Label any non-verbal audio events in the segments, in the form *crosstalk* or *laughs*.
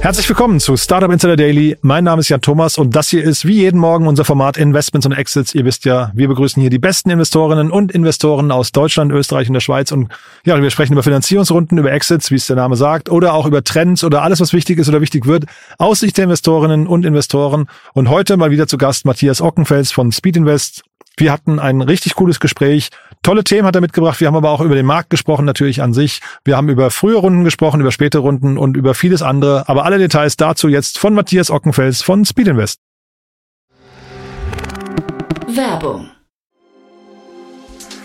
Herzlich willkommen zu Startup Insider Daily. Mein Name ist Jan Thomas und das hier ist wie jeden Morgen unser Format Investments und Exits. Ihr wisst ja, wir begrüßen hier die besten Investorinnen und Investoren aus Deutschland, Österreich und der Schweiz und ja, wir sprechen über Finanzierungsrunden, über Exits, wie es der Name sagt, oder auch über Trends oder alles, was wichtig ist oder wichtig wird, aus Sicht der Investorinnen und Investoren. Und heute mal wieder zu Gast Matthias Ockenfels von Speed Invest. Wir hatten ein richtig cooles Gespräch. Tolle Themen hat er mitgebracht. Wir haben aber auch über den Markt gesprochen, natürlich an sich. Wir haben über frühe Runden gesprochen, über späte Runden und über vieles andere. Aber alle Details dazu jetzt von Matthias Ockenfels von Speed Invest. Werbung.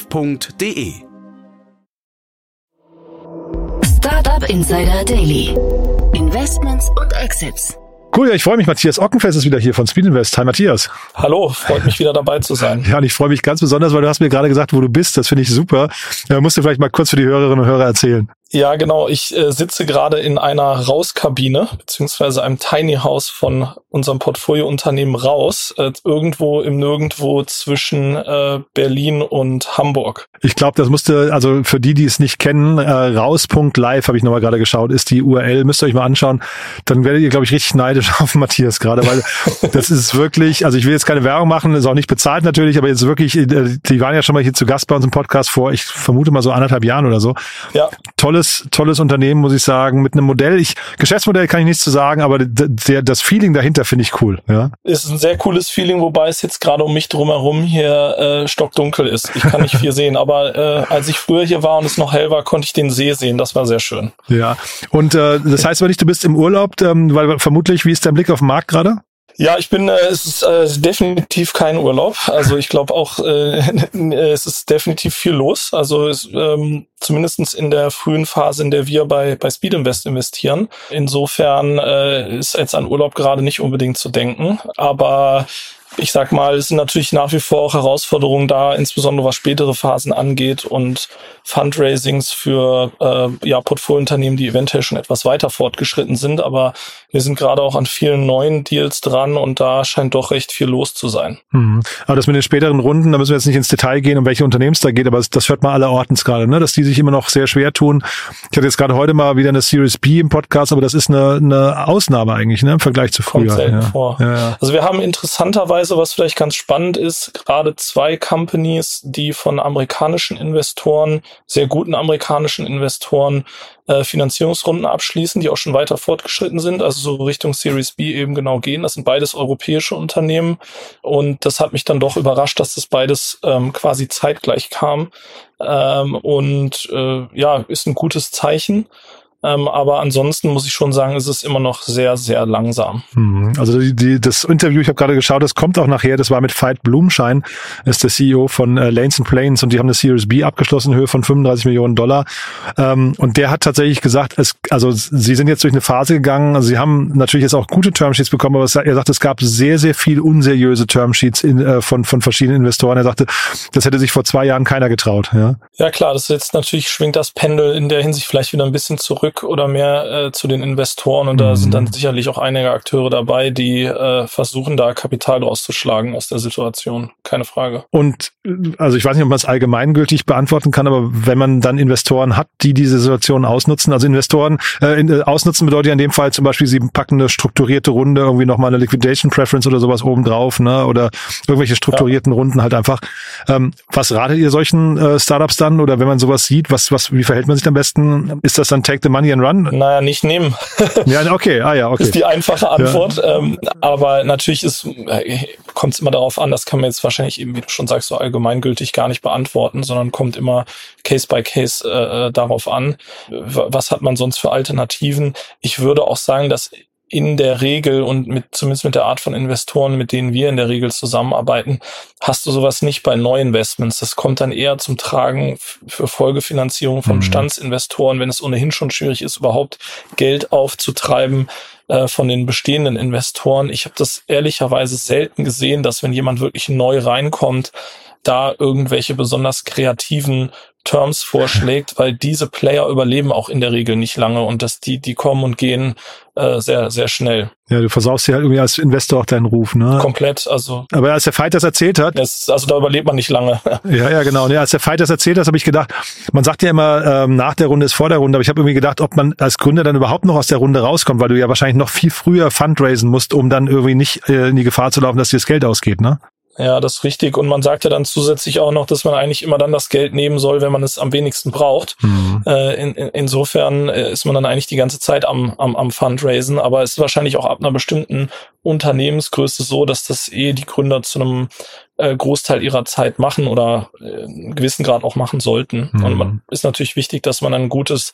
www.startup.de. Startup Insider Daily. Investments und Exits. Cool, ja, ich freue mich. Matthias Ockenfest ist wieder hier von Speed Invest. Hi Matthias. Hallo, freut mich wieder dabei zu sein. Ja, und ich freue mich ganz besonders, weil du hast mir gerade gesagt, wo du bist. Das finde ich super. Ja, musst du vielleicht mal kurz für die Hörerinnen und Hörer erzählen. Ja, genau. Ich äh, sitze gerade in einer Rauskabine, beziehungsweise einem Tiny House von unserem Portfoliounternehmen Raus, äh, irgendwo im Nirgendwo zwischen äh, Berlin und Hamburg. Ich glaube, das musste, also für die, die es nicht kennen, äh, raus.live habe ich nochmal gerade geschaut, ist die URL, müsst ihr euch mal anschauen. Dann werdet ihr, glaube ich, richtig neidisch *laughs* auf Matthias gerade, weil *laughs* das ist wirklich, also ich will jetzt keine Werbung machen, ist auch nicht bezahlt natürlich, aber jetzt wirklich, äh, die waren ja schon mal hier zu Gast bei uns im Podcast vor, ich vermute mal so anderthalb Jahren oder so. Ja. Tolle tolles, tolles Unternehmen, muss ich sagen, mit einem Modell. Ich, Geschäftsmodell kann ich nichts zu sagen, aber der, das Feeling dahinter finde ich cool, ja. Ist ein sehr cooles Feeling, wobei es jetzt gerade um mich drumherum hier äh, stockdunkel ist. Ich kann nicht viel *laughs* sehen, aber äh, als ich früher hier war und es noch hell war, konnte ich den See sehen. Das war sehr schön. Ja. Und äh, das heißt aber nicht, du bist im Urlaub, ähm, weil vermutlich, wie ist dein Blick auf den Markt gerade? Ja, ich bin, äh, es ist äh, definitiv kein Urlaub. Also ich glaube auch, *laughs* äh, es ist definitiv viel los. Also es, ähm, zumindestens in der frühen Phase, in der wir bei, bei Speed Invest investieren. Insofern äh, ist jetzt an Urlaub gerade nicht unbedingt zu denken. Aber ich sag mal, es sind natürlich nach wie vor auch Herausforderungen da, insbesondere was spätere Phasen angeht und Fundraisings für äh, ja, Portfoliounternehmen, die eventuell schon etwas weiter fortgeschritten sind. Aber wir sind gerade auch an vielen neuen Deals dran und da scheint doch recht viel los zu sein. Mhm. Aber das mit den späteren Runden, da müssen wir jetzt nicht ins Detail gehen, um welche Unternehmen es da geht, aber das hört man aller Ortens gerade, ne? dass die sich immer noch sehr schwer tun. Ich hatte jetzt gerade heute mal wieder eine Series B im Podcast, aber das ist eine, eine Ausnahme eigentlich ne? im Vergleich zu früher. Kommt selten ja. vor. Ja, ja. Also wir haben interessanterweise, was vielleicht ganz spannend ist, gerade zwei Companies, die von amerikanischen Investoren, sehr guten amerikanischen Investoren, äh, Finanzierungsrunden abschließen, die auch schon weiter fortgeschritten sind, also so Richtung Series B eben genau gehen. Das sind beides europäische Unternehmen und das hat mich dann doch überrascht, dass das beides ähm, quasi zeitgleich kam ähm, und äh, ja, ist ein gutes Zeichen. Ähm, aber ansonsten muss ich schon sagen, ist es immer noch sehr, sehr langsam. Mhm. Also die, die, das Interview, ich habe gerade geschaut, das kommt auch nachher, das war mit Veit Blumschein, ist der CEO von äh, Lanes and Planes und die haben eine Series B abgeschlossen in Höhe von 35 Millionen Dollar. Ähm, und der hat tatsächlich gesagt, es, also sie sind jetzt durch eine Phase gegangen, also sie haben natürlich jetzt auch gute Termsheets bekommen, aber es, er sagt, es gab sehr, sehr viel unseriöse Termsheets in, äh, von, von verschiedenen Investoren. Er sagte, das hätte sich vor zwei Jahren keiner getraut. Ja, ja klar, das ist jetzt natürlich schwingt das Pendel in der Hinsicht vielleicht wieder ein bisschen zurück oder mehr äh, zu den Investoren und da sind dann sicherlich auch einige Akteure dabei, die äh, versuchen, da Kapital rauszuschlagen aus der Situation. Keine Frage. Und also ich weiß nicht, ob man es allgemeingültig beantworten kann, aber wenn man dann Investoren hat, die diese Situation ausnutzen, also Investoren äh, in, äh, ausnutzen bedeutet ja in dem Fall zum Beispiel, sie packen eine strukturierte Runde, irgendwie nochmal eine Liquidation Preference oder sowas obendrauf, ne? Oder irgendwelche strukturierten ja. Runden halt einfach. Ähm, was ratet ihr solchen äh, Startups dann? Oder wenn man sowas sieht, was, was, wie verhält man sich am besten? Ist das dann Take the Money and Run? Naja, nicht nehmen. ja, okay, ah ja, okay. Ist die einfache Antwort. Ja. Ähm, aber natürlich ist, äh, kommt es immer darauf an, das kann man jetzt wahrscheinlich eben, wie du schon sagst, so allgemeingültig gar nicht beantworten, sondern kommt immer Case by Case äh, äh darauf an, was hat man sonst für Alternativen. Ich würde auch sagen, dass in der Regel und mit zumindest mit der Art von Investoren, mit denen wir in der Regel zusammenarbeiten, hast du sowas nicht bei Neuinvestments. Das kommt dann eher zum Tragen für Folgefinanzierung von mhm. Bestandsinvestoren, wenn es ohnehin schon schwierig ist, überhaupt Geld aufzutreiben äh, von den bestehenden Investoren. Ich habe das ehrlicherweise selten gesehen, dass wenn jemand wirklich neu reinkommt, da irgendwelche besonders kreativen Terms vorschlägt, weil diese Player überleben auch in der Regel nicht lange und dass die, die kommen und gehen äh, sehr, sehr schnell. Ja, du versaust ja halt irgendwie als Investor auch deinen Ruf, ne? Komplett, also. Aber als der Fight das erzählt hat. Das, also da überlebt man nicht lange. *laughs* ja, ja, genau. Und ja, als der Fight das erzählt hat, habe ich gedacht, man sagt ja immer, ähm, nach der Runde ist vor der Runde, aber ich habe irgendwie gedacht, ob man als Gründer dann überhaupt noch aus der Runde rauskommt, weil du ja wahrscheinlich noch viel früher fundraisen musst, um dann irgendwie nicht äh, in die Gefahr zu laufen, dass dir das Geld ausgeht, ne? Ja, das ist richtig. Und man sagt ja dann zusätzlich auch noch, dass man eigentlich immer dann das Geld nehmen soll, wenn man es am wenigsten braucht. Mhm. Äh, in, in, insofern äh, ist man dann eigentlich die ganze Zeit am, am, am Fundraisen. Aber es ist wahrscheinlich auch ab einer bestimmten Unternehmensgröße so, dass das eh die Gründer zu einem äh, Großteil ihrer Zeit machen oder äh, einen gewissen Grad auch machen sollten. Mhm. Und man ist natürlich wichtig, dass man ein gutes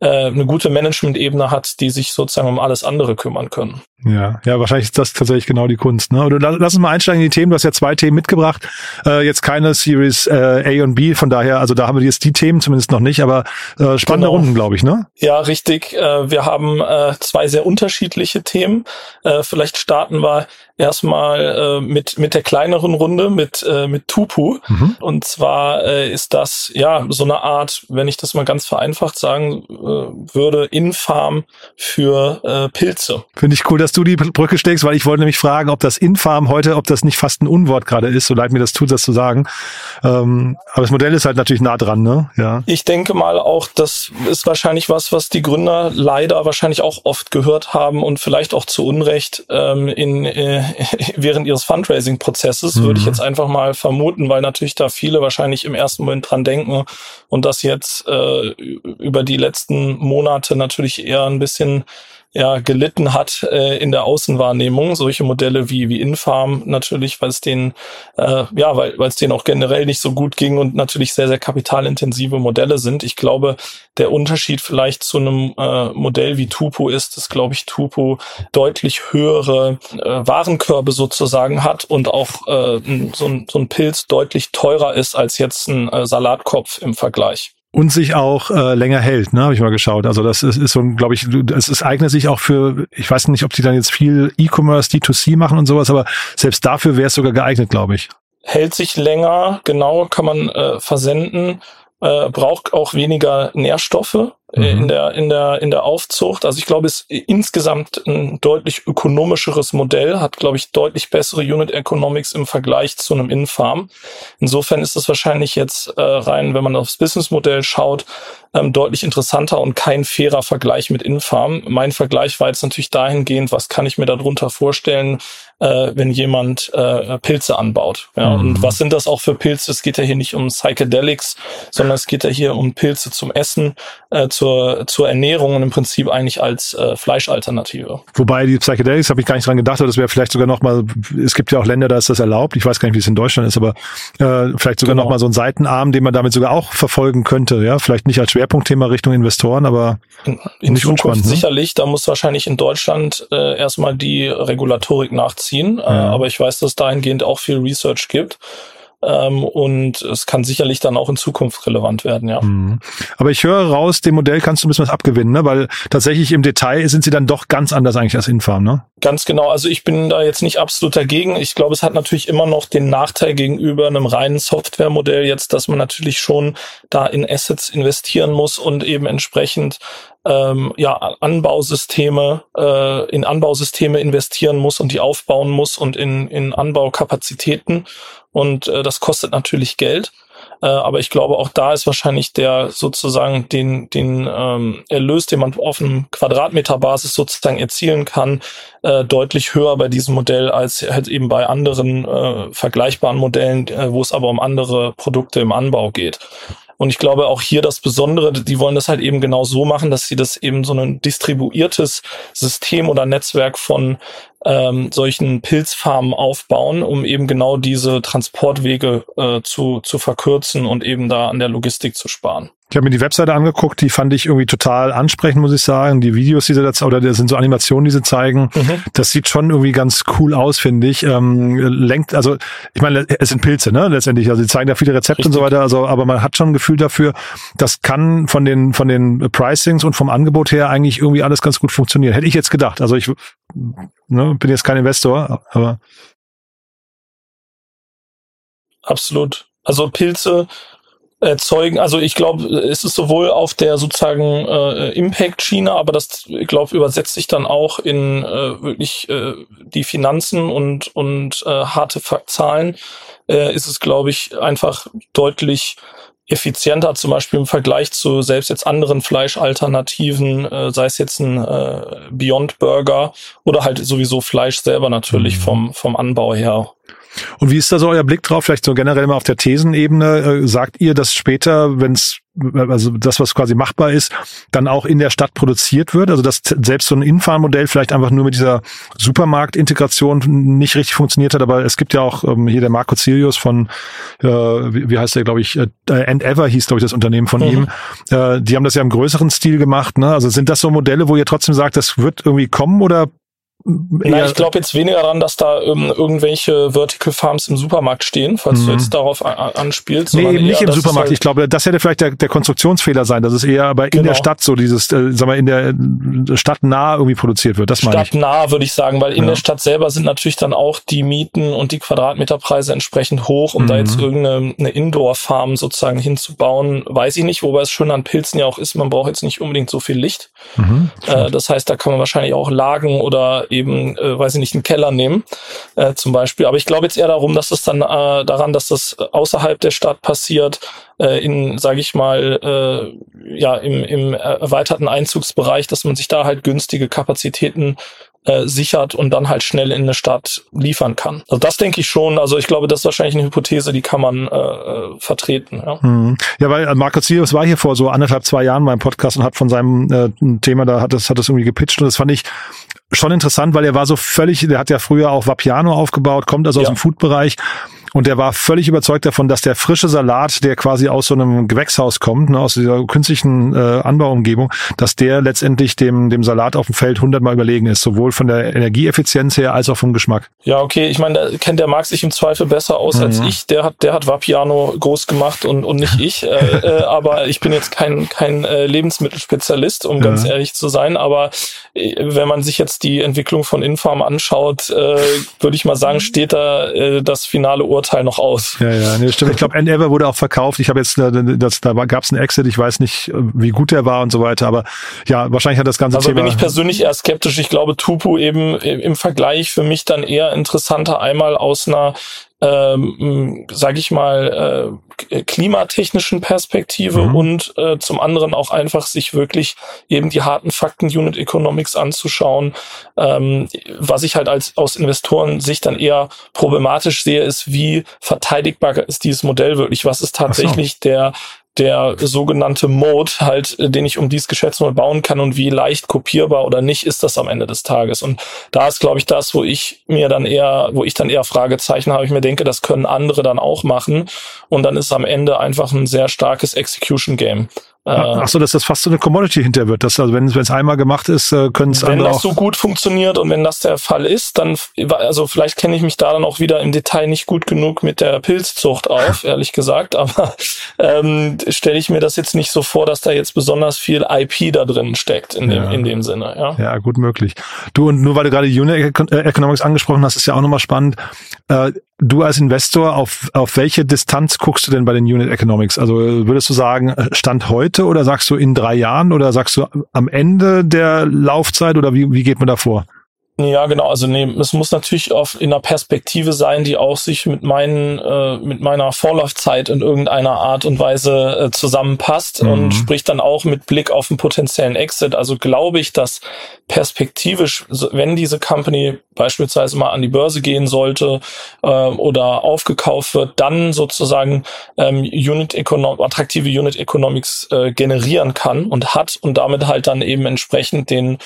äh, eine gute Management-Ebene hat, die sich sozusagen um alles andere kümmern können. Ja, ja, wahrscheinlich ist das tatsächlich genau die Kunst. Ne? Oder lass uns mal einsteigen in die Themen. Du hast ja zwei Themen mitgebracht. Äh, jetzt keine Series äh, A und B, von daher, also da haben wir jetzt die Themen zumindest noch nicht, aber äh, spannende genau. Runden, glaube ich, ne? Ja, richtig. Äh, wir haben äh, zwei sehr unterschiedliche Themen. Äh, vielleicht starten wir erstmal äh, mit mit der kleineren Runde mit äh, mit Tupu mhm. und zwar äh, ist das ja so eine Art, wenn ich das mal ganz vereinfacht sagen würde, Infarm für äh, Pilze. Finde ich cool, dass du die Brücke steckst, weil ich wollte nämlich fragen, ob das Infarm heute, ob das nicht fast ein Unwort gerade ist, so leid mir das tut, das zu sagen. Ähm, aber das Modell ist halt natürlich nah dran, ne? Ja. Ich denke mal auch, das ist wahrscheinlich was, was die Gründer leider wahrscheinlich auch oft gehört haben und vielleicht auch zu Unrecht ähm, in äh, *laughs* während ihres Fundraising-Prozesses, mhm. würde ich jetzt einfach mal vermuten, weil natürlich da viele wahrscheinlich im ersten Moment dran denken und das jetzt äh, über die letzten Monate natürlich eher ein bisschen ja gelitten hat äh, in der Außenwahrnehmung. Solche Modelle wie wie Infarm natürlich, weil es denen äh, ja, weil weil es denen auch generell nicht so gut ging und natürlich sehr sehr kapitalintensive Modelle sind. Ich glaube, der Unterschied vielleicht zu einem äh, Modell wie Tupo ist, dass glaube ich Tupo deutlich höhere äh, Warenkörbe sozusagen hat und auch äh, so, ein, so ein Pilz deutlich teurer ist als jetzt ein äh, Salatkopf im Vergleich und sich auch äh, länger hält, ne, habe ich mal geschaut. Also das ist, ist so, glaube ich, es ist, eignet sich auch für, ich weiß nicht, ob die dann jetzt viel E-Commerce, D2C machen und sowas, aber selbst dafür wäre es sogar geeignet, glaube ich. Hält sich länger, genau, kann man äh, versenden, äh, braucht auch weniger Nährstoffe, äh, mhm. in der in der in der Aufzucht. Also ich glaube, es ist insgesamt ein deutlich ökonomischeres Modell, hat glaube ich deutlich bessere Unit Economics im Vergleich zu einem Infarm. Insofern ist es wahrscheinlich jetzt äh, rein, wenn man aufs Businessmodell schaut, ähm, deutlich interessanter und kein fairer Vergleich mit Infarm. Mein Vergleich war jetzt natürlich dahingehend, was kann ich mir darunter vorstellen, äh, wenn jemand äh, Pilze anbaut. Ja, mhm. Und was sind das auch für Pilze? Es geht ja hier nicht um Psychedelics, sondern es geht ja hier um Pilze zum Essen, äh, zur, zur Ernährung und im Prinzip eigentlich als äh, Fleischalternative. Wobei die Psychedelics habe ich gar nicht dran gedacht, aber das wäre vielleicht sogar noch mal, es gibt ja auch Länder, da ist das erlaubt. Ich weiß gar nicht, wie es in Deutschland ist, aber äh, vielleicht sogar genau. noch mal so ein Seitenarm, den man damit sogar auch verfolgen könnte. Ja, vielleicht nicht als Schwerpunktthema Richtung Investoren, aber in, in nicht Zukunft unspannend, ne? sicherlich. Da muss wahrscheinlich in Deutschland äh, erstmal die Regulatorik nachziehen. Äh, ja. Äh, aber ich weiß, dass dahingehend auch viel Research gibt. Ähm, und es kann sicherlich dann auch in Zukunft relevant werden, ja. Mhm. Aber ich höre raus, dem Modell kannst du ein bisschen was abgewinnen, ne? weil tatsächlich im Detail sind sie dann doch ganz anders eigentlich als Infarm, ne? Ganz genau. Also ich bin da jetzt nicht absolut dagegen. Ich glaube, es hat natürlich immer noch den Nachteil gegenüber einem reinen Softwaremodell jetzt, dass man natürlich schon da in Assets investieren muss und eben entsprechend ähm, ja, Anbausysteme, äh, in Anbausysteme investieren muss und die aufbauen muss und in, in Anbaukapazitäten und äh, das kostet natürlich Geld. Äh, aber ich glaube, auch da ist wahrscheinlich der sozusagen den, den ähm, Erlös, den man auf einem Quadratmeterbasis sozusagen erzielen kann, äh, deutlich höher bei diesem Modell als halt eben bei anderen äh, vergleichbaren Modellen, äh, wo es aber um andere Produkte im Anbau geht. Und ich glaube auch hier das Besondere, die wollen das halt eben genau so machen, dass sie das eben so ein distribuiertes System oder Netzwerk von ähm, solchen Pilzfarmen aufbauen, um eben genau diese Transportwege äh, zu, zu verkürzen und eben da an der Logistik zu sparen. Ich habe mir die Webseite angeguckt, die fand ich irgendwie total ansprechend, muss ich sagen. Die Videos, die sie da oder das sind so Animationen, die sie zeigen, mhm. das sieht schon irgendwie ganz cool aus, finde ich. Ähm, lenkt, also ich meine, es sind Pilze, ne? Letztendlich. Also sie zeigen da viele Rezepte Richtig. und so weiter, also aber man hat schon ein Gefühl dafür, das kann von den von den Pricings und vom Angebot her eigentlich irgendwie alles ganz gut funktionieren. Hätte ich jetzt gedacht. Also ich ne, bin jetzt kein Investor, aber absolut. Also Pilze erzeugen. Also ich glaube, es ist sowohl auf der sozusagen äh, Impact-Schiene, aber das, ich glaube, übersetzt sich dann auch in äh, wirklich äh, die Finanzen und, und äh, harte Zahlen, äh, ist es, glaube ich, einfach deutlich effizienter, zum Beispiel im Vergleich zu selbst jetzt anderen Fleischalternativen, äh, sei es jetzt ein äh, Beyond Burger oder halt sowieso Fleisch selber natürlich mhm. vom, vom Anbau her. Und wie ist da so euer Blick drauf? Vielleicht so generell mal auf der Thesenebene. Äh, sagt ihr, dass später, wenn es also das, was quasi machbar ist, dann auch in der Stadt produziert wird? Also dass selbst so ein Infahrmodell vielleicht einfach nur mit dieser Supermarktintegration nicht richtig funktioniert hat. Aber es gibt ja auch ähm, hier der Marco Cilius von, äh, wie, wie heißt der, glaube ich, äh, End Ever hieß, glaube ich, das Unternehmen von mhm. ihm. Äh, die haben das ja im größeren Stil gemacht. Ne? Also sind das so Modelle, wo ihr trotzdem sagt, das wird irgendwie kommen oder na, ich glaube jetzt weniger daran, dass da ähm, irgendwelche Vertical Farms im Supermarkt stehen, falls mhm. du jetzt darauf anspielst. Nee, eben nicht im Supermarkt. Halt ich glaube, das hätte vielleicht der, der Konstruktionsfehler sein, dass es eher aber in genau. der Stadt so dieses, äh, sag mal, in der Stadt nah irgendwie produziert wird. Das meine ich. Stadtnah würde ich sagen, weil in ja. der Stadt selber sind natürlich dann auch die Mieten und die Quadratmeterpreise entsprechend hoch, um mhm. da jetzt irgendeine eine Indoor-Farm sozusagen hinzubauen, weiß ich nicht, wobei es schön an Pilzen ja auch ist, man braucht jetzt nicht unbedingt so viel Licht. Mhm. Äh, das heißt, da kann man wahrscheinlich auch Lagen oder eben, äh, weiß ich nicht, einen Keller nehmen, äh, zum Beispiel. Aber ich glaube jetzt eher darum, dass es dann äh, daran, dass das außerhalb der Stadt passiert, äh, in, sage ich mal, äh, ja, im, im erweiterten Einzugsbereich, dass man sich da halt günstige Kapazitäten äh, sichert und dann halt schnell in eine Stadt liefern kann. Also das denke ich schon. Also ich glaube, das ist wahrscheinlich eine Hypothese, die kann man äh, äh vertreten. Ja, mhm. ja weil Markus Sirius war hier vor so anderthalb, zwei Jahren beim Podcast und hat von seinem äh, Thema, da hat das, hat das irgendwie gepitcht und das fand ich schon interessant, weil er war so völlig, der hat ja früher auch Vapiano aufgebaut, kommt also aus ja. dem Food-Bereich und der war völlig überzeugt davon, dass der frische Salat, der quasi aus so einem Gewächshaus kommt, ne, aus dieser künstlichen äh, Anbauumgebung, dass der letztendlich dem, dem Salat auf dem Feld hundertmal überlegen ist, sowohl von der Energieeffizienz her als auch vom Geschmack. Ja, okay, ich meine, da kennt der Marc sich im Zweifel besser aus mhm. als ich. Der hat, der hat Vapiano groß gemacht und, und nicht ich. äh, *laughs* äh, aber ich bin jetzt kein, kein äh, Lebensmittelspezialist, um ja. ganz ehrlich zu sein. Aber äh, wenn man sich jetzt die Entwicklung von Infarm anschaut, äh, würde ich mal sagen, steht da äh, das finale Urteil Urteil noch aus. Ja, ja, nee, stimmt. Ich glaube, Endeavor wurde auch verkauft. Ich habe jetzt, äh, das, da gab es einen Exit. Ich weiß nicht, äh, wie gut der war und so weiter. Aber ja, wahrscheinlich hat das ganze also Thema. Also bin ich persönlich eher skeptisch. Ich glaube, Tupu eben im Vergleich für mich dann eher interessanter einmal aus einer ähm, sage ich mal, äh, klimatechnischen Perspektive mhm. und äh, zum anderen auch einfach sich wirklich eben die harten Fakten Unit Economics anzuschauen. Ähm, was ich halt als aus Investoren sich dann eher problematisch sehe, ist, wie verteidigbar ist dieses Modell wirklich? Was ist tatsächlich so. der der sogenannte Mode halt, äh, den ich um dieses Geschäftsmodell bauen kann und wie leicht kopierbar oder nicht ist das am Ende des Tages. Und da ist, glaube ich, das, wo ich mir dann eher, wo ich dann eher Fragezeichen habe, ich mir denke, das können andere dann auch machen. Und dann ist am Ende einfach ein sehr starkes Execution Game. Äh, Ach so, dass das fast so eine Commodity hinter wird. Dass, also wenn es einmal gemacht ist, äh, können es andere Wenn das so gut funktioniert und wenn das der Fall ist, dann, also vielleicht kenne ich mich da dann auch wieder im Detail nicht gut genug mit der Pilzzucht auf, *laughs* ehrlich gesagt, aber ähm, stelle ich mir das jetzt nicht so vor, dass da jetzt besonders viel IP da drin steckt in dem, ja. in dem Sinne. Ja. ja, gut möglich. Du, und nur weil du gerade Unit Economics angesprochen hast, ist ja auch nochmal spannend. Äh, du als Investor, auf, auf welche Distanz guckst du denn bei den Unit Economics? Also würdest du sagen, Stand heute oder sagst du in drei Jahren oder sagst du am Ende der Laufzeit oder wie, wie geht man da vor? Ja, genau. Also nee, es muss natürlich auf, in einer Perspektive sein, die auch sich mit meinen, äh, mit meiner Vorlaufzeit in irgendeiner Art und Weise äh, zusammenpasst mhm. und spricht dann auch mit Blick auf einen potenziellen Exit. Also glaube ich, dass perspektivisch, wenn diese Company beispielsweise mal an die Börse gehen sollte äh, oder aufgekauft wird, dann sozusagen ähm, Unit Econom attraktive Unit Economics äh, generieren kann und hat und damit halt dann eben entsprechend den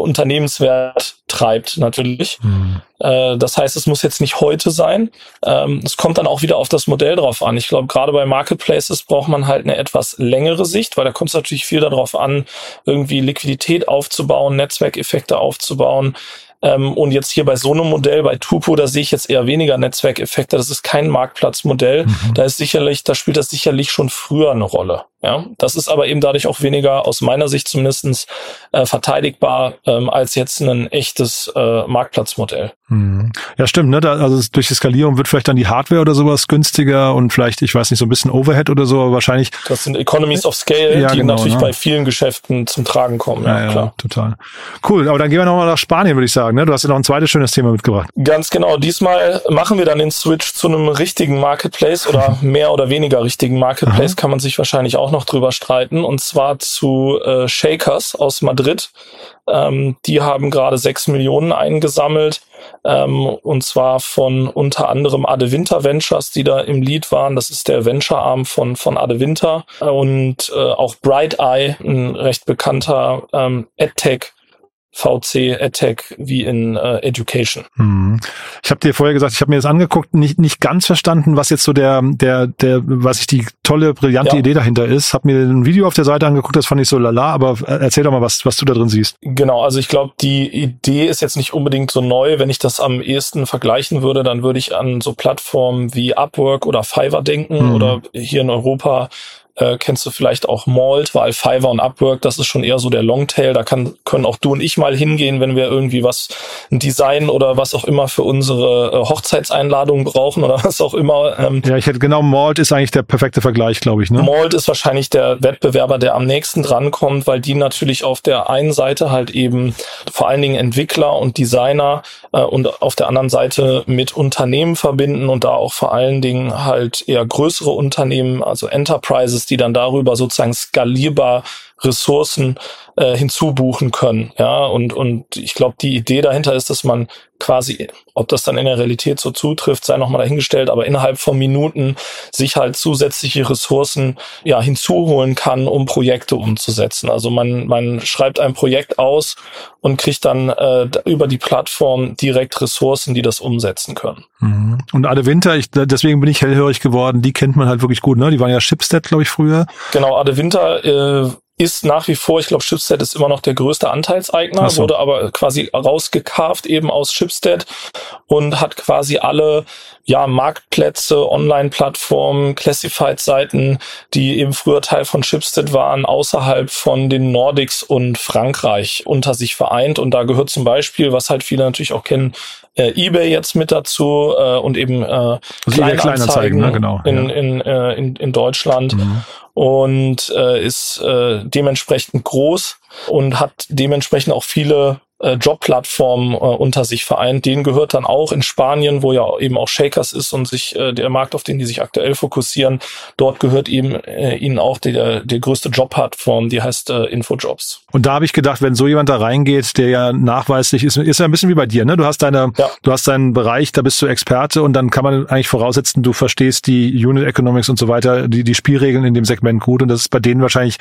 Unternehmenswert treibt natürlich. Mhm. Äh, das heißt, es muss jetzt nicht heute sein. Ähm, es kommt dann auch wieder auf das Modell drauf an. Ich glaube, gerade bei Marketplaces braucht man halt eine etwas längere Sicht, weil da kommt es natürlich viel darauf an, irgendwie Liquidität aufzubauen, Netzwerkeffekte aufzubauen. Ähm, und jetzt hier bei so einem Modell, bei Tupo, da sehe ich jetzt eher weniger Netzwerkeffekte. Das ist kein Marktplatzmodell. Mhm. Da ist sicherlich, da spielt das sicherlich schon früher eine Rolle. Ja, das ist aber eben dadurch auch weniger aus meiner Sicht zumindestens äh, verteidigbar ähm, als jetzt ein echtes äh, Marktplatzmodell. Hm. Ja, stimmt. Ne? Da, also durch die Skalierung wird vielleicht dann die Hardware oder sowas günstiger und vielleicht, ich weiß nicht, so ein bisschen Overhead oder so, aber wahrscheinlich. Das sind Economies of Scale, ja, die genau, natürlich ne? bei vielen Geschäften zum Tragen kommen. Ja, ja, klar. total. Cool, aber dann gehen wir nochmal nach Spanien, würde ich sagen. Ne? Du hast ja noch ein zweites schönes Thema mitgebracht. Ganz genau. Diesmal machen wir dann den Switch zu einem richtigen Marketplace oder *laughs* mehr oder weniger richtigen Marketplace, Aha. kann man sich wahrscheinlich auch noch drüber streiten, und zwar zu äh, Shakers aus Madrid. Ähm, die haben gerade sechs Millionen eingesammelt, ähm, und zwar von unter anderem Ade Winter Ventures, die da im Lead waren. Das ist der Venture-Arm von, von Ade Winter und äh, auch Bright Eye, ein recht bekannter ähm, EdTech VC Attack wie in äh, Education. Hm. Ich habe dir vorher gesagt, ich habe mir das angeguckt, nicht nicht ganz verstanden, was jetzt so der der der was ich die tolle brillante ja. Idee dahinter ist. Habe mir ein Video auf der Seite angeguckt, das fand ich so lala, aber erzähl doch mal, was was du da drin siehst. Genau, also ich glaube, die Idee ist jetzt nicht unbedingt so neu. Wenn ich das am ehesten vergleichen würde, dann würde ich an so Plattformen wie Upwork oder Fiverr denken mhm. oder hier in Europa äh, kennst du vielleicht auch Malt, weil Fiverr und Upwork, das ist schon eher so der Longtail. Da kann, können auch du und ich mal hingehen, wenn wir irgendwie was, ein Design oder was auch immer für unsere äh, Hochzeitseinladung brauchen oder *laughs* was auch immer. Ähm, ja, ich hätte genau, Malt ist eigentlich der perfekte Vergleich, glaube ich. Ne? Malt ist wahrscheinlich der Wettbewerber, der am nächsten drankommt, weil die natürlich auf der einen Seite halt eben vor allen Dingen Entwickler und Designer äh, und auf der anderen Seite mit Unternehmen verbinden und da auch vor allen Dingen halt eher größere Unternehmen, also Enterprises, die dann darüber sozusagen skalierbar Ressourcen äh, hinzubuchen können. Ja, und, und ich glaube, die Idee dahinter ist, dass man quasi, ob das dann in der Realität so zutrifft, sei nochmal dahingestellt, aber innerhalb von Minuten sich halt zusätzliche Ressourcen ja hinzuholen kann, um Projekte umzusetzen. Also man, man schreibt ein Projekt aus und kriegt dann äh, über die Plattform direkt Ressourcen, die das umsetzen können. Mhm. Und Ade Winter, ich, deswegen bin ich hellhörig geworden, die kennt man halt wirklich gut, ne? Die waren ja Shipstead, glaube ich, früher. Genau, Ade Winter äh, ist nach wie vor, ich glaube, Shipstead ist immer noch der größte Anteilseigner, so. wurde aber quasi rausgekarft eben aus Shipstead und hat quasi alle ja Marktplätze, Online-Plattformen, Classified-Seiten, die eben früher Teil von Shipstead waren, außerhalb von den Nordics und Frankreich unter sich vereint. Und da gehört zum Beispiel, was halt viele natürlich auch kennen, äh, eBay jetzt mit dazu äh, und eben äh, also Kleinanzeigen, Kleinanzeigen ne? genau, in, ja. in, äh, in, in Deutschland. Mhm und äh, ist äh, dementsprechend groß und hat dementsprechend auch viele äh, Jobplattformen äh, unter sich vereint. Denen gehört dann auch in Spanien, wo ja eben auch Shakers ist und sich äh, der Markt, auf den die sich aktuell fokussieren, dort gehört eben äh, ihnen auch der, der größte Jobplattform, die heißt äh, Infojobs. Und da habe ich gedacht, wenn so jemand da reingeht, der ja nachweislich ist, ist ja ein bisschen wie bei dir, ne? Du hast deine, ja. du hast deinen Bereich, da bist du Experte und dann kann man eigentlich voraussetzen, du verstehst die Unit Economics und so weiter, die, die Spielregeln in dem Segment gut und das ist bei denen wahrscheinlich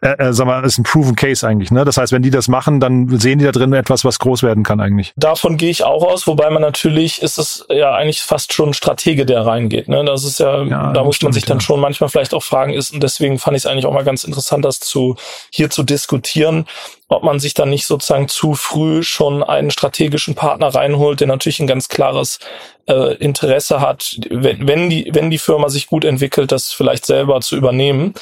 äh, äh, sag mal, ist ein proven Case eigentlich. Ne? Das heißt, wenn die das machen, dann sehen die da drin etwas, was groß werden kann eigentlich. Davon gehe ich auch aus, wobei man natürlich ist es ja eigentlich fast schon Stratege, der reingeht. Ne? Das ist ja, ja da muss stimmt, man sich dann ja. schon manchmal vielleicht auch fragen, ist und deswegen fand ich es eigentlich auch mal ganz interessant, das zu hier zu diskutieren, ob man sich dann nicht sozusagen zu früh schon einen strategischen Partner reinholt, der natürlich ein ganz klares äh, Interesse hat, wenn, wenn die wenn die Firma sich gut entwickelt, das vielleicht selber zu übernehmen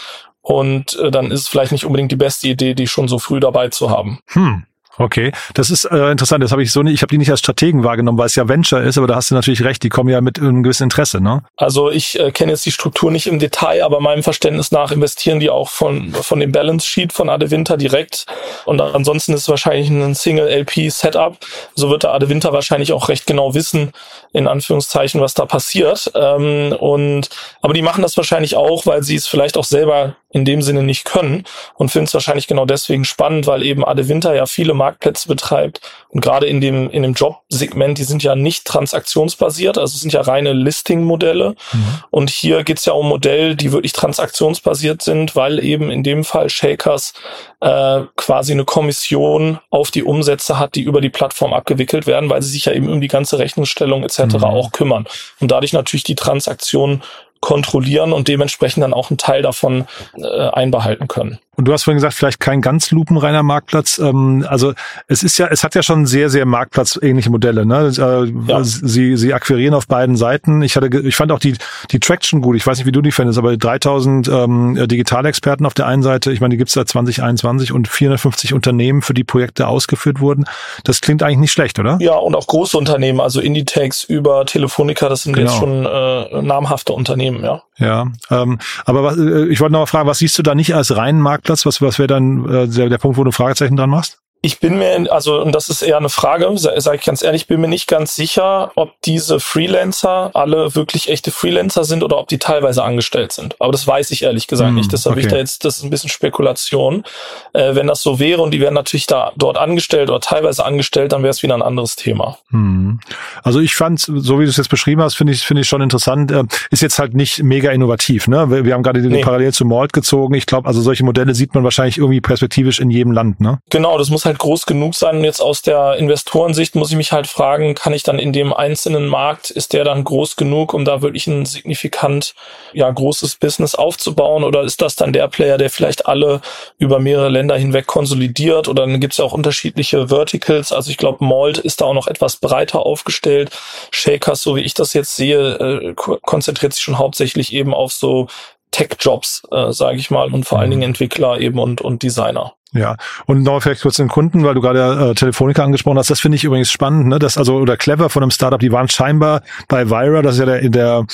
und äh, dann ist es vielleicht nicht unbedingt die beste Idee, die schon so früh dabei zu haben. Hm. Okay, das ist äh, interessant. Das habe ich so nicht. Ich habe die nicht als Strategen wahrgenommen, weil es ja Venture ist. Aber da hast du natürlich recht. Die kommen ja mit einem gewissen Interesse, ne? Also ich äh, kenne jetzt die Struktur nicht im Detail, aber meinem Verständnis nach investieren die auch von von dem Balance Sheet von Ade Winter direkt. Und ansonsten ist es wahrscheinlich ein Single LP Setup. So wird der Ade Winter wahrscheinlich auch recht genau wissen, in Anführungszeichen, was da passiert. Ähm, und aber die machen das wahrscheinlich auch, weil sie es vielleicht auch selber in dem Sinne nicht können und finden es wahrscheinlich genau deswegen spannend, weil eben Ade Winter ja viele Marktplätze betreibt und gerade in dem in dem Jobsegment, die sind ja nicht transaktionsbasiert, also es sind ja reine Listing-Modelle mhm. und hier geht es ja um Modelle, die wirklich transaktionsbasiert sind, weil eben in dem Fall Shakers äh, quasi eine Kommission auf die Umsätze hat, die über die Plattform abgewickelt werden, weil sie sich ja eben um die ganze Rechnungsstellung etc. Mhm. auch kümmern und dadurch natürlich die Transaktion kontrollieren und dementsprechend dann auch einen Teil davon äh, einbehalten können. Und du hast vorhin gesagt, vielleicht kein ganz lupenreiner Marktplatz. Ähm, also es ist ja, es hat ja schon sehr, sehr marktplatzähnliche Modelle. Ne? Äh, ja. Sie, sie akquirieren auf beiden Seiten. Ich hatte, ich fand auch die, die Traction gut. Ich weiß nicht, wie du die findest, aber 3000 ähm, Digitalexperten auf der einen Seite. Ich meine, die gibt's seit 2021 und 450 Unternehmen, für die Projekte ausgeführt wurden. Das klingt eigentlich nicht schlecht, oder? Ja, und auch große Unternehmen, also Inditex über Telefonica, das sind genau. jetzt schon äh, namhafte Unternehmen, ja. Ja, ähm, aber was, äh, ich wollte noch mal fragen, was siehst du da nicht als reinen Marktplatz? Was, was wäre dann äh, der, der Punkt, wo du Fragezeichen dran machst? Ich bin mir, also, und das ist eher eine Frage, sage ich ganz ehrlich, bin mir nicht ganz sicher, ob diese Freelancer alle wirklich echte Freelancer sind oder ob die teilweise angestellt sind. Aber das weiß ich ehrlich gesagt mm, nicht. Deshalb okay. ich da jetzt, das ist ein bisschen Spekulation. Äh, wenn das so wäre und die wären natürlich da dort angestellt oder teilweise angestellt, dann wäre es wieder ein anderes Thema. Mm. Also ich fand, so wie du es jetzt beschrieben hast, finde ich, finde ich schon interessant. Äh, ist jetzt halt nicht mega innovativ. Ne? Wir, wir haben gerade nee. Parallel zu Malt gezogen. Ich glaube, also solche Modelle sieht man wahrscheinlich irgendwie perspektivisch in jedem Land. Ne? Genau, das muss halt groß genug sein. Und jetzt aus der Investorensicht muss ich mich halt fragen, kann ich dann in dem einzelnen Markt, ist der dann groß genug, um da wirklich ein signifikant, ja, großes Business aufzubauen? Oder ist das dann der Player, der vielleicht alle über mehrere Länder hinweg konsolidiert? Oder dann gibt es ja auch unterschiedliche Verticals. Also ich glaube, Malt ist da auch noch etwas breiter aufgestellt. Shakers, so wie ich das jetzt sehe, äh, konzentriert sich schon hauptsächlich eben auf so Tech-Jobs, äh, sage ich mal, und vor allen mhm. Dingen Entwickler eben und, und Designer. Ja, und noch vielleicht kurz den Kunden, weil du gerade äh, Telefonica angesprochen hast. Das finde ich übrigens spannend, ne? Das also oder clever von einem Startup. Die waren scheinbar bei Vira, das ist ja der, der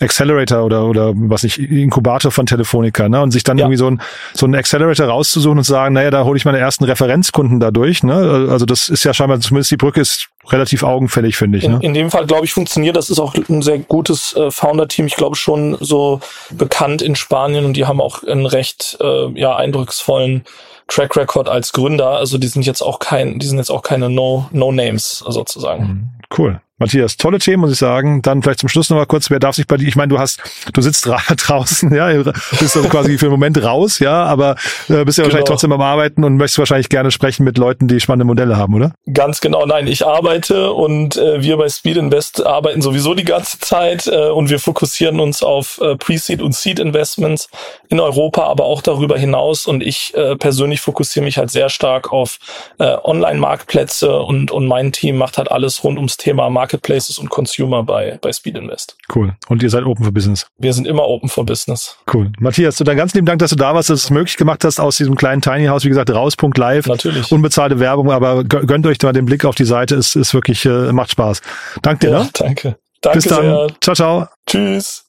Accelerator oder oder was nicht Inkubator von Telefonica, ne? Und sich dann ja. irgendwie so ein so ein Accelerator rauszusuchen und zu sagen, naja, da hole ich meine ersten Referenzkunden dadurch, ne? Also das ist ja scheinbar zumindest die Brücke ist relativ augenfällig, finde ich. Ne? In, in dem Fall, glaube ich, funktioniert. Das ist auch ein sehr gutes äh, Founder-Team. Ich glaube schon so bekannt in Spanien und die haben auch einen recht äh, ja eindrucksvollen Track Record als Gründer. Also die sind jetzt auch kein, die sind jetzt auch keine No No Names sozusagen. Mhm. Cool. Matthias, tolle Themen, muss ich sagen. Dann vielleicht zum Schluss noch mal kurz, wer darf sich bei dir, ich meine, du hast, du sitzt *laughs* draußen, ja, bist also quasi für den Moment raus, ja, aber äh, bist ja genau. wahrscheinlich trotzdem am Arbeiten und möchtest wahrscheinlich gerne sprechen mit Leuten, die spannende Modelle haben, oder? Ganz genau, nein, ich arbeite und äh, wir bei Speed Invest arbeiten sowieso die ganze Zeit äh, und wir fokussieren uns auf äh, Pre-Seed und Seed Investments in Europa, aber auch darüber hinaus und ich äh, persönlich fokussiere mich halt sehr stark auf äh, Online-Marktplätze und, und mein Team macht halt alles rund ums Thema Markt Marketplaces und Consumer bei, bei Speed Invest. Cool. Und ihr seid open for business? Wir sind immer open for business. Cool. Matthias, du dann ganz lieben Dank, dass du da warst, dass du es möglich gemacht hast aus diesem kleinen Tiny House. Wie gesagt, raus.live. Natürlich. Unbezahlte Werbung, aber gönnt euch mal den Blick auf die Seite. Es ist wirklich, äh, macht Spaß. Danke dir. Ja, ne? Danke. Danke Bis dann. Sehr. Ciao, ciao. Tschüss.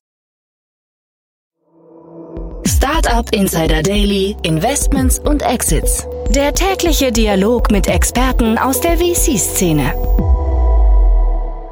Startup Insider Daily, Investments und Exits. Der tägliche Dialog mit Experten aus der VC-Szene.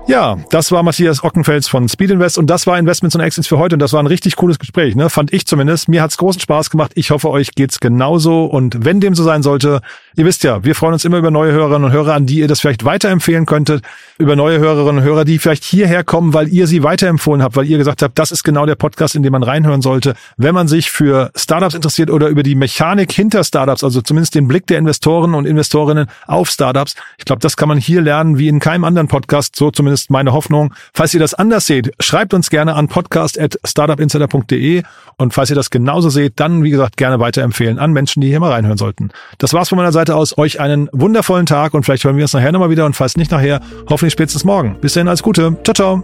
Ja, das war Matthias Ockenfels von Speed Invest und das war Investments und Exits für heute und das war ein richtig cooles Gespräch, ne? Fand ich zumindest. Mir hat's großen Spaß gemacht. Ich hoffe, euch geht's genauso und wenn dem so sein sollte, ihr wisst ja, wir freuen uns immer über neue Hörerinnen und Hörer, an die ihr das vielleicht weiterempfehlen könntet, über neue Hörerinnen und Hörer, die vielleicht hierher kommen, weil ihr sie weiterempfohlen habt, weil ihr gesagt habt, das ist genau der Podcast, in dem man reinhören sollte, wenn man sich für Startups interessiert oder über die Mechanik hinter Startups, also zumindest den Blick der Investoren und Investorinnen auf Startups. Ich glaube, das kann man hier lernen wie in keinem anderen Podcast, so zumindest meine Hoffnung. Falls ihr das anders seht, schreibt uns gerne an podcast.startupinsider.de und falls ihr das genauso seht, dann, wie gesagt, gerne weiterempfehlen an Menschen, die hier mal reinhören sollten. Das war's von meiner Seite aus. Euch einen wundervollen Tag und vielleicht hören wir uns nachher nochmal wieder und falls nicht nachher, hoffentlich spätestens morgen. Bis dahin, alles Gute. Ciao, ciao.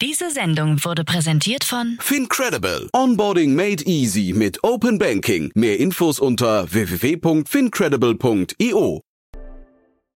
Diese Sendung wurde präsentiert von Fincredible. Onboarding made easy mit Open Banking. Mehr Infos unter www.fincredible.io.